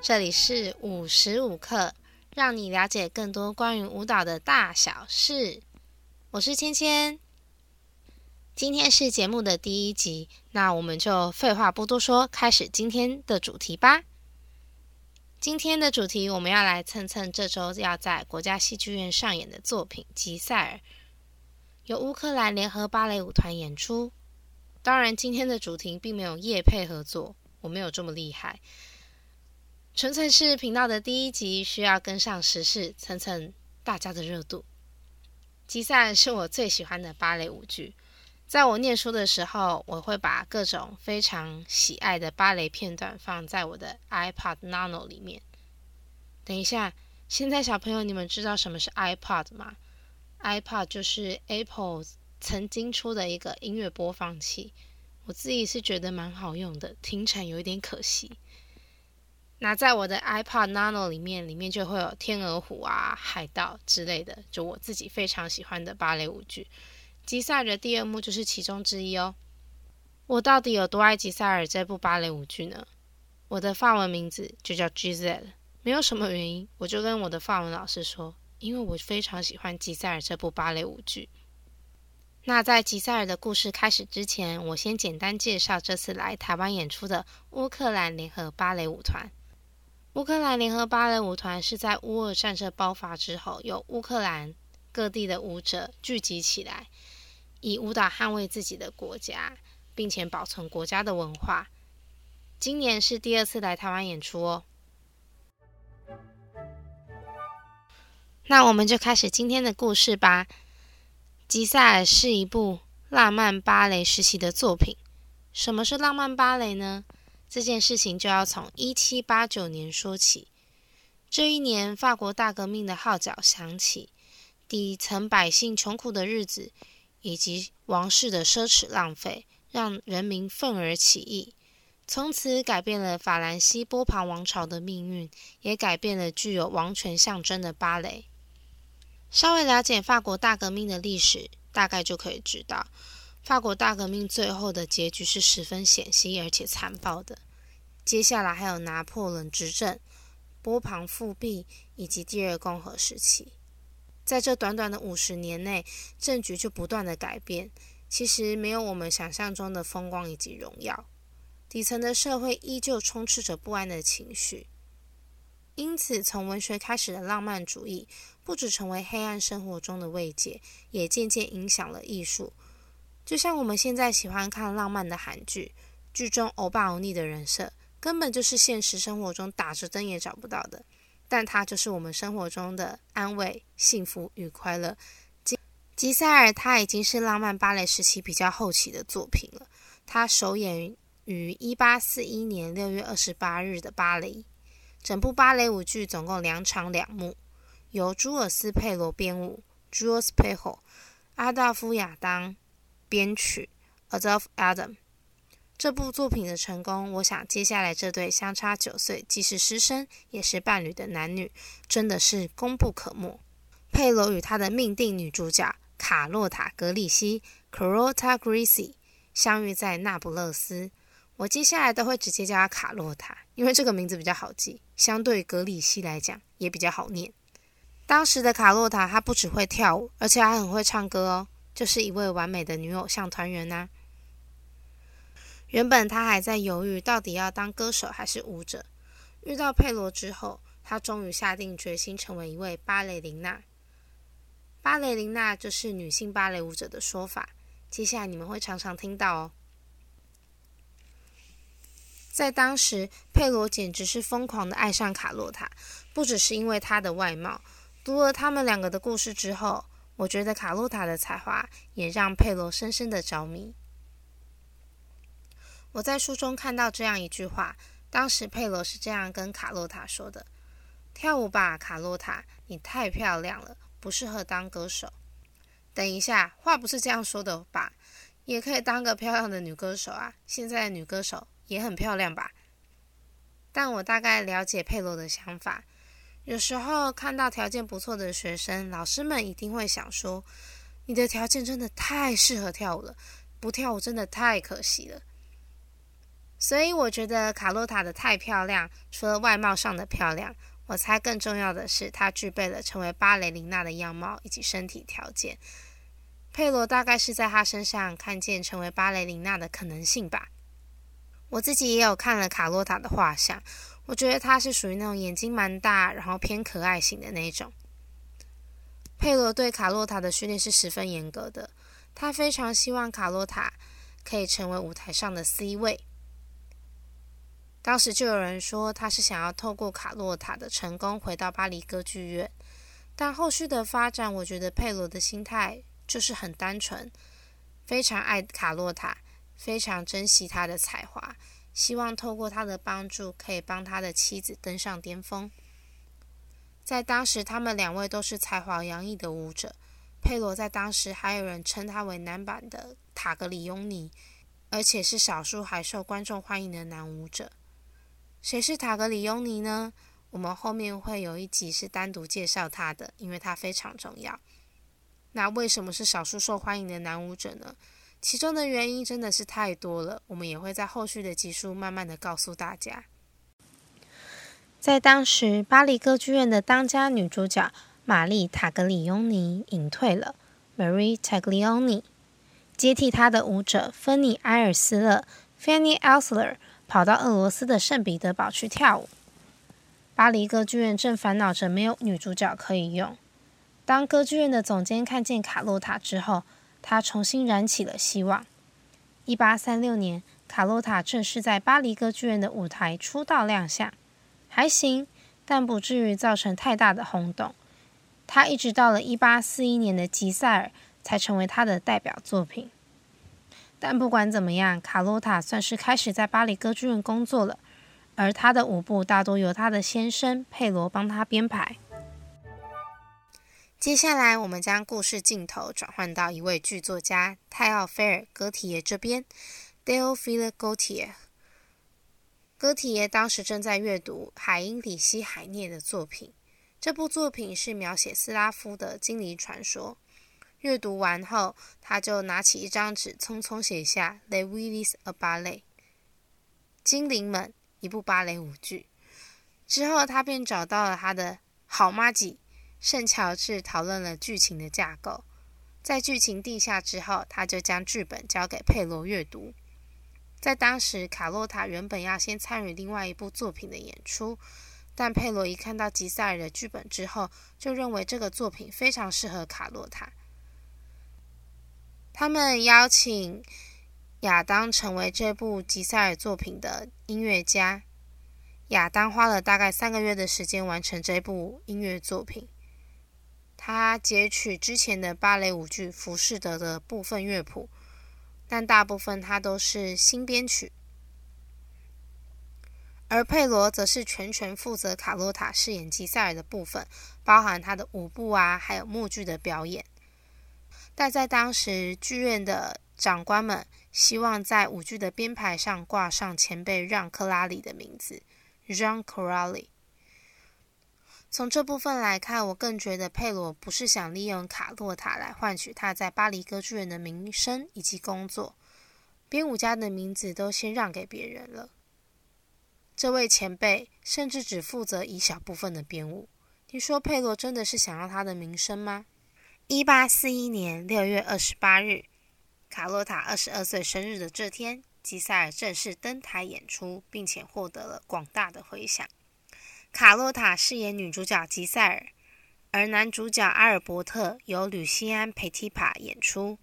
这里是五十五课，让你了解更多关于舞蹈的大小事。我是芊芊，今天是节目的第一集，那我们就废话不多说，开始今天的主题吧。今天的主题，我们要来蹭蹭这周要在国家戏剧院上演的作品《吉赛尔》，由乌克兰联合芭蕾舞团演出。当然，今天的主题并没有叶配合作，我没有这么厉害，纯粹是频道的第一集，需要跟上时事，蹭蹭大家的热度。《吉赛》是我最喜欢的芭蕾舞剧。在我念书的时候，我会把各种非常喜爱的芭蕾片段放在我的 iPod Nano 里面。等一下，现在小朋友，你们知道什么是 iPod 吗？iPod 就是 Apple 曾经出的一个音乐播放器，我自己是觉得蛮好用的，停产有一点可惜。那在我的 iPod Nano 里面，里面就会有《天鹅湖》啊、《海盗》之类的，就我自己非常喜欢的芭蕾舞剧。《吉赛尔》的第二幕就是其中之一哦。我到底有多爱《吉赛尔》这部芭蕾舞剧呢？我的法文名字就叫 Giselle，没有什么原因，我就跟我的法文老师说，因为我非常喜欢《吉赛尔》这部芭蕾舞剧。那在《吉赛尔》的故事开始之前，我先简单介绍这次来台湾演出的乌克兰联合芭蕾舞团。乌克兰联合芭蕾舞团是在乌俄战争爆发之后，由乌克兰各地的舞者聚集起来，以舞蹈捍卫自己的国家，并且保存国家的文化。今年是第二次来台湾演出哦。那我们就开始今天的故事吧。《吉赛尔》是一部浪漫芭蕾时期的作品。什么是浪漫芭蕾呢？这件事情就要从一七八九年说起。这一年，法国大革命的号角响起，底层百姓穷苦的日子以及王室的奢侈浪费，让人民愤而起义，从此改变了法兰西波旁王朝的命运，也改变了具有王权象征的芭蕾。稍微了解法国大革命的历史，大概就可以知道。法国大革命最后的结局是十分险些而且残暴的。接下来还有拿破仑执政、波旁复辟以及第二共和时期。在这短短的五十年内，政局就不断的改变。其实没有我们想象中的风光以及荣耀，底层的社会依旧充斥着不安的情绪。因此，从文学开始的浪漫主义，不只成为黑暗生活中的慰藉，也渐渐影响了艺术。就像我们现在喜欢看浪漫的韩剧，剧中欧巴欧尼的人设根本就是现实生活中打着灯也找不到的，但它就是我们生活中的安慰、幸福与快乐。吉吉赛尔他已经是浪漫芭蕾时期比较后期的作品了，他首演于一八四一年六月二十八日的巴黎。整部芭蕾舞剧总共两场两幕，由朱尔斯佩罗编舞 （Jules p e h o 阿道夫亚当。编曲，Adolf Adam。这部作品的成功，我想接下来这对相差九岁，既是师生也是伴侣的男女，真的是功不可没。佩罗与他的命定女主角卡洛塔·格里西 （Carlotta Grisi） 相遇在那不勒斯。我接下来都会直接叫她卡洛塔，因为这个名字比较好记，相对格里西来讲也比较好念。当时的卡洛塔，她不只会跳舞，而且还很会唱歌哦。就是一位完美的女偶像团员呐。原本他还在犹豫，到底要当歌手还是舞者。遇到佩罗之后，他终于下定决心成为一位芭蕾琳娜。芭蕾琳娜就是女性芭蕾舞者的说法。接下来你们会常常听到哦。在当时，佩罗简直是疯狂的爱上卡洛塔，不只是因为她的外貌。读了他们两个的故事之后。我觉得卡洛塔的才华也让佩罗深深的着迷。我在书中看到这样一句话，当时佩罗是这样跟卡洛塔说的：“跳舞吧，卡洛塔，你太漂亮了，不适合当歌手。”等一下，话不是这样说的吧？也可以当个漂亮的女歌手啊！现在的女歌手也很漂亮吧？但我大概了解佩罗的想法。有时候看到条件不错的学生，老师们一定会想说：“你的条件真的太适合跳舞了，不跳舞真的太可惜了。”所以我觉得卡洛塔的太漂亮，除了外貌上的漂亮，我猜更重要的是她具备了成为芭蕾琳娜的样貌以及身体条件。佩罗大概是在她身上看见成为芭蕾琳娜的可能性吧。我自己也有看了卡洛塔的画像，我觉得他是属于那种眼睛蛮大，然后偏可爱型的那种。佩罗对卡洛塔的训练是十分严格的，他非常希望卡洛塔可以成为舞台上的 C 位。当时就有人说他是想要透过卡洛塔的成功回到巴黎歌剧院，但后续的发展，我觉得佩罗的心态就是很单纯，非常爱卡洛塔，非常珍惜他的才华，希望透过他的帮助可以帮他的妻子登上巅峰。在当时，他们两位都是才华洋溢的舞者。佩罗在当时还有人称他为男版的塔格里翁尼，而且是少数还受观众欢迎的男舞者。谁是塔格里翁尼呢？我们后面会有一集是单独介绍他的，因为他非常重要。那为什么是少数受欢迎的男舞者呢？其中的原因真的是太多了，我们也会在后续的集数慢慢的告诉大家。在当时，巴黎歌剧院的当家女主角玛丽·塔格里翁尼隐退了 （Marie Taglioni），接替她的舞者芬妮·埃尔斯勒 （Fanny Elsler） 跑到俄罗斯的圣彼得堡去跳舞。巴黎歌剧院正烦恼着没有女主角可以用。当歌剧院的总监看见卡洛塔之后，他重新燃起了希望。一八三六年，卡洛塔正式在巴黎歌剧院的舞台出道亮相。还行，但不至于造成太大的轰动。他一直到了一八四一年的《吉赛尔》才成为他的代表作品。但不管怎么样，卡洛塔算是开始在巴黎歌剧院工作了，而他的舞步大多由他的先生佩罗帮他编排。接下来，我们将故事镜头转换到一位剧作家泰奥菲尔·戈提耶这边 d e o p h i l e Gautier。戈提耶当时正在阅读海因里希·海涅的作品，这部作品是描写斯拉夫的精灵传说。阅读完后，他就拿起一张纸，匆匆写下《Les Willis a Ballet》（精灵们）一部芭蕾舞剧。之后，他便找到了他的好妈吉圣乔治，讨论了剧情的架构。在剧情定下之后，他就将剧本交给佩罗阅读。在当时，卡洛塔原本要先参与另外一部作品的演出，但佩罗一看到吉赛尔的剧本之后，就认为这个作品非常适合卡洛塔。他们邀请亚当成为这部吉赛尔作品的音乐家。亚当花了大概三个月的时间完成这部音乐作品。他截取之前的芭蕾舞剧《浮士德》的部分乐谱。但大部分他都是新编曲，而佩罗则是全权负责卡洛塔饰演吉赛尔的部分，包含他的舞步啊，还有默剧的表演。但在当时，剧院的长官们希望在舞剧的编排上挂上前辈让克拉里的名字，Jean Corali。从这部分来看，我更觉得佩罗不是想利用卡洛塔来换取他在巴黎歌剧院的名声以及工作，编舞家的名字都先让给别人了。这位前辈甚至只负责一小部分的编舞。你说佩罗真的是想要他的名声吗？一八四一年六月二十八日，卡洛塔二十二岁生日的这天，吉赛尔正式登台演出，并且获得了广大的回响。卡洛塔饰演女主角吉赛尔，而男主角阿尔伯特由吕西安·佩蒂帕演出。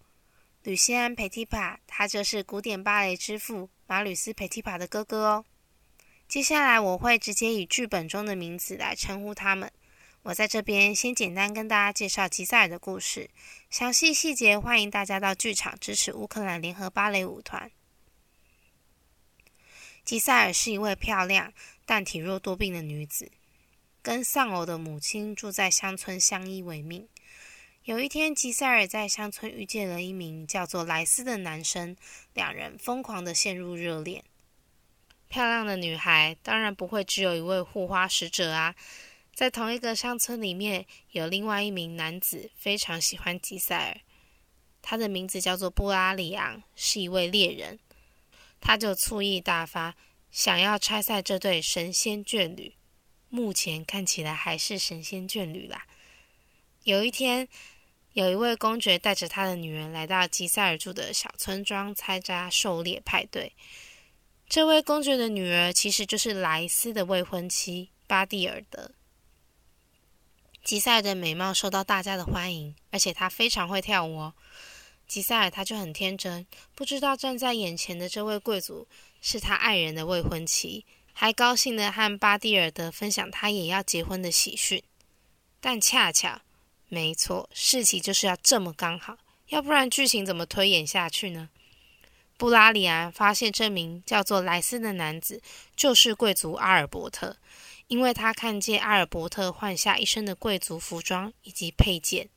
吕西安·佩蒂帕，他就是古典芭蕾之父马吕斯·佩蒂帕的哥哥哦。接下来我会直接以剧本中的名字来称呼他们。我在这边先简单跟大家介绍吉赛尔的故事，详细细节欢迎大家到剧场支持乌克兰联合芭蕾舞团。吉赛尔是一位漂亮。但体弱多病的女子，跟丧偶的母亲住在乡村，相依为命。有一天，吉塞尔在乡村遇见了一名叫做莱斯的男生，两人疯狂的陷入热恋。漂亮的女孩当然不会只有一位护花使者啊！在同一个乡村里面，有另外一名男子非常喜欢吉塞尔，他的名字叫做布拉里昂，是一位猎人。他就醋意大发，想要拆散这对神仙眷侣。目前看起来还是神仙眷侣啦。有一天，有一位公爵带着他的女儿来到吉塞尔住的小村庄参加狩猎派对。这位公爵的女儿其实就是莱斯的未婚妻巴蒂尔德。吉塞尔的美貌受到大家的欢迎，而且她非常会跳舞哦。吉塞尔他就很天真，不知道站在眼前的这位贵族是他爱人的未婚妻，还高兴的和巴蒂尔德分享他也要结婚的喜讯。但恰巧，没错，事情就是要这么刚好，要不然剧情怎么推演下去呢？布拉里安发现这名叫做莱斯的男子就是贵族阿尔伯特，因为他看见阿尔伯特换下一身的贵族服装以及配件。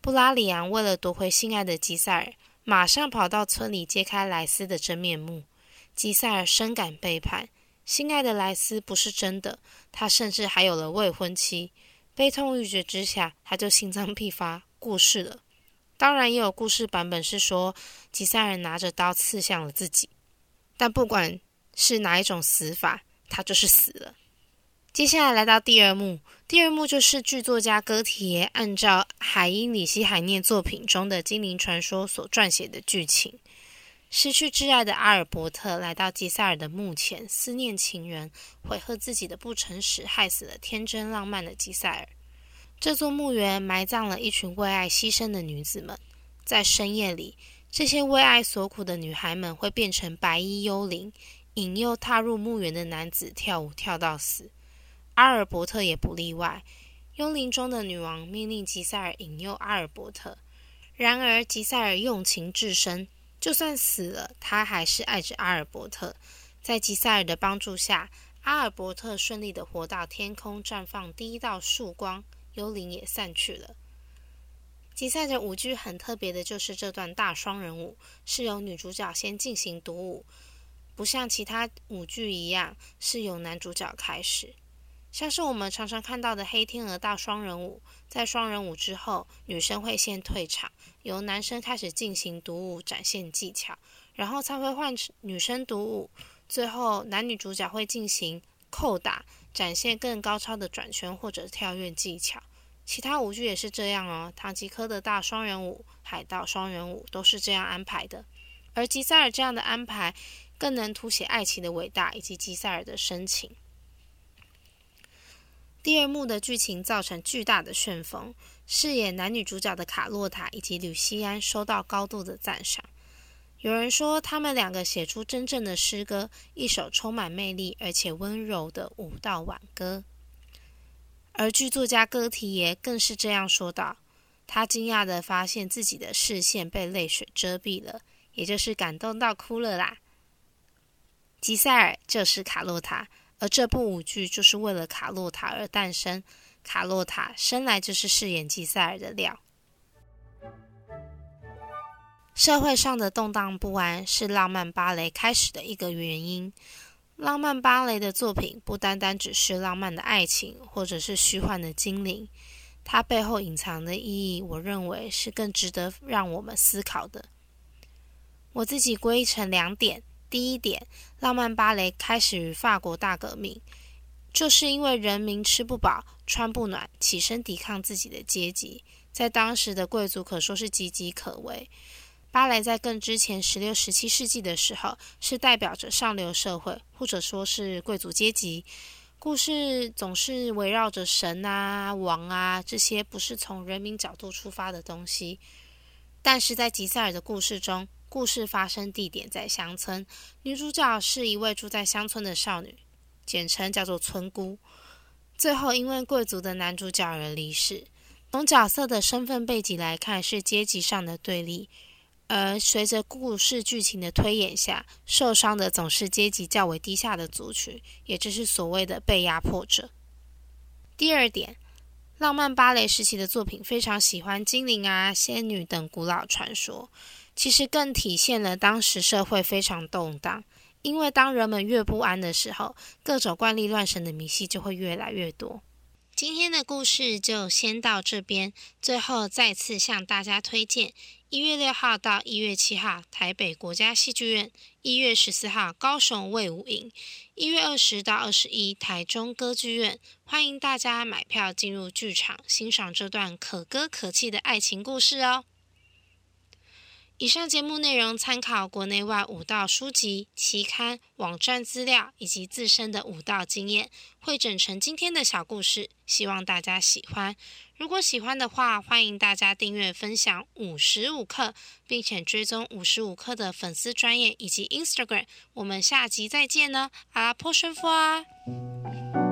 布拉里昂为了夺回心爱的吉塞尔，马上跑到村里揭开莱斯的真面目。吉塞尔深感背叛，心爱的莱斯不是真的，他甚至还有了未婚妻。悲痛欲绝之下，他就心脏病发过世了。当然，也有故事版本是说吉塞尔拿着刀刺向了自己。但不管是哪一种死法，他就是死了。接下来来到第二幕，第二幕就是剧作家戈提耶按照《海因里希海涅》作品中的精灵传说所撰写的剧情。失去挚爱的阿尔伯特来到吉塞尔的墓前，思念情人，悔恨自己的不诚实，害死了天真浪漫的吉塞尔。这座墓园埋葬了一群为爱牺牲的女子们。在深夜里，这些为爱所苦的女孩们会变成白衣幽灵，引诱踏入墓园的男子跳舞跳到死。阿尔伯特也不例外。幽灵中的女王命令吉塞尔引诱阿尔伯特，然而吉塞尔用情至深，就算死了，他还是爱着阿尔伯特。在吉塞尔的帮助下，阿尔伯特顺利的活到天空绽放第一道曙光，幽灵也散去了。吉赛的舞剧很特别的，就是这段大双人舞是由女主角先进行独舞，不像其他舞剧一样是由男主角开始。像是我们常常看到的黑天鹅大双人舞，在双人舞之后，女生会先退场，由男生开始进行独舞，展现技巧，然后才会换女生独舞，最后男女主角会进行扣打，展现更高超的转圈或者跳跃技巧。其他舞剧也是这样哦，唐吉诃德大双人舞、海盗双人舞都是这样安排的。而吉塞尔这样的安排，更能凸显爱情的伟大以及吉塞尔的深情。第二幕的剧情造成巨大的旋风，饰演男女主角的卡洛塔以及吕西安收到高度的赞赏。有人说，他们两个写出真正的诗歌，一首充满魅力而且温柔的舞蹈挽歌。而剧作家戈提耶更是这样说道：“他惊讶的发现自己的视线被泪水遮蔽了，也就是感动到哭了啦。”吉塞尔就是卡洛塔。而这部舞剧就是为了卡洛塔而诞生。卡洛塔生来就是饰演吉塞尔的料。社会上的动荡不安是浪漫芭蕾开始的一个原因。浪漫芭蕾的作品不单单只是浪漫的爱情，或者是虚幻的精灵，它背后隐藏的意义，我认为是更值得让我们思考的。我自己归成两点。第一点，浪漫芭蕾开始于法国大革命，就是因为人民吃不饱、穿不暖，起身抵抗自己的阶级。在当时的贵族可说是岌岌可危。芭蕾在更之前，十六、十七世纪的时候，是代表着上流社会，或者说是贵族阶级。故事总是围绕着神啊、王啊这些不是从人民角度出发的东西。但是在吉塞尔的故事中，故事发生地点在乡村，女主角是一位住在乡村的少女，简称叫做村姑。最后因为贵族的男主角而离世。从角色的身份背景来看，是阶级上的对立。而随着故事剧情的推演下，受伤的总是阶级较为低下的族群，也就是所谓的被压迫者。第二点，浪漫芭蕾时期的作品非常喜欢精灵啊、仙女等古老传说。其实更体现了当时社会非常动荡，因为当人们越不安的时候，各种怪力乱神的迷信就会越来越多。今天的故事就先到这边。最后再次向大家推荐：一月六号到一月七号，台北国家戏剧院；一月十四号，高雄卫武营；一月二十到二十一，台中歌剧院。欢迎大家买票进入剧场，欣赏这段可歌可泣的爱情故事哦。以上节目内容参考国内外舞蹈书籍、期刊、网站资料以及自身的舞蹈经验，汇整成今天的小故事，希望大家喜欢。如果喜欢的话，欢迎大家订阅、分享五十五课，并且追踪五十五课的粉丝专业以及 Instagram。我们下集再见呢，阿拉 Potion for。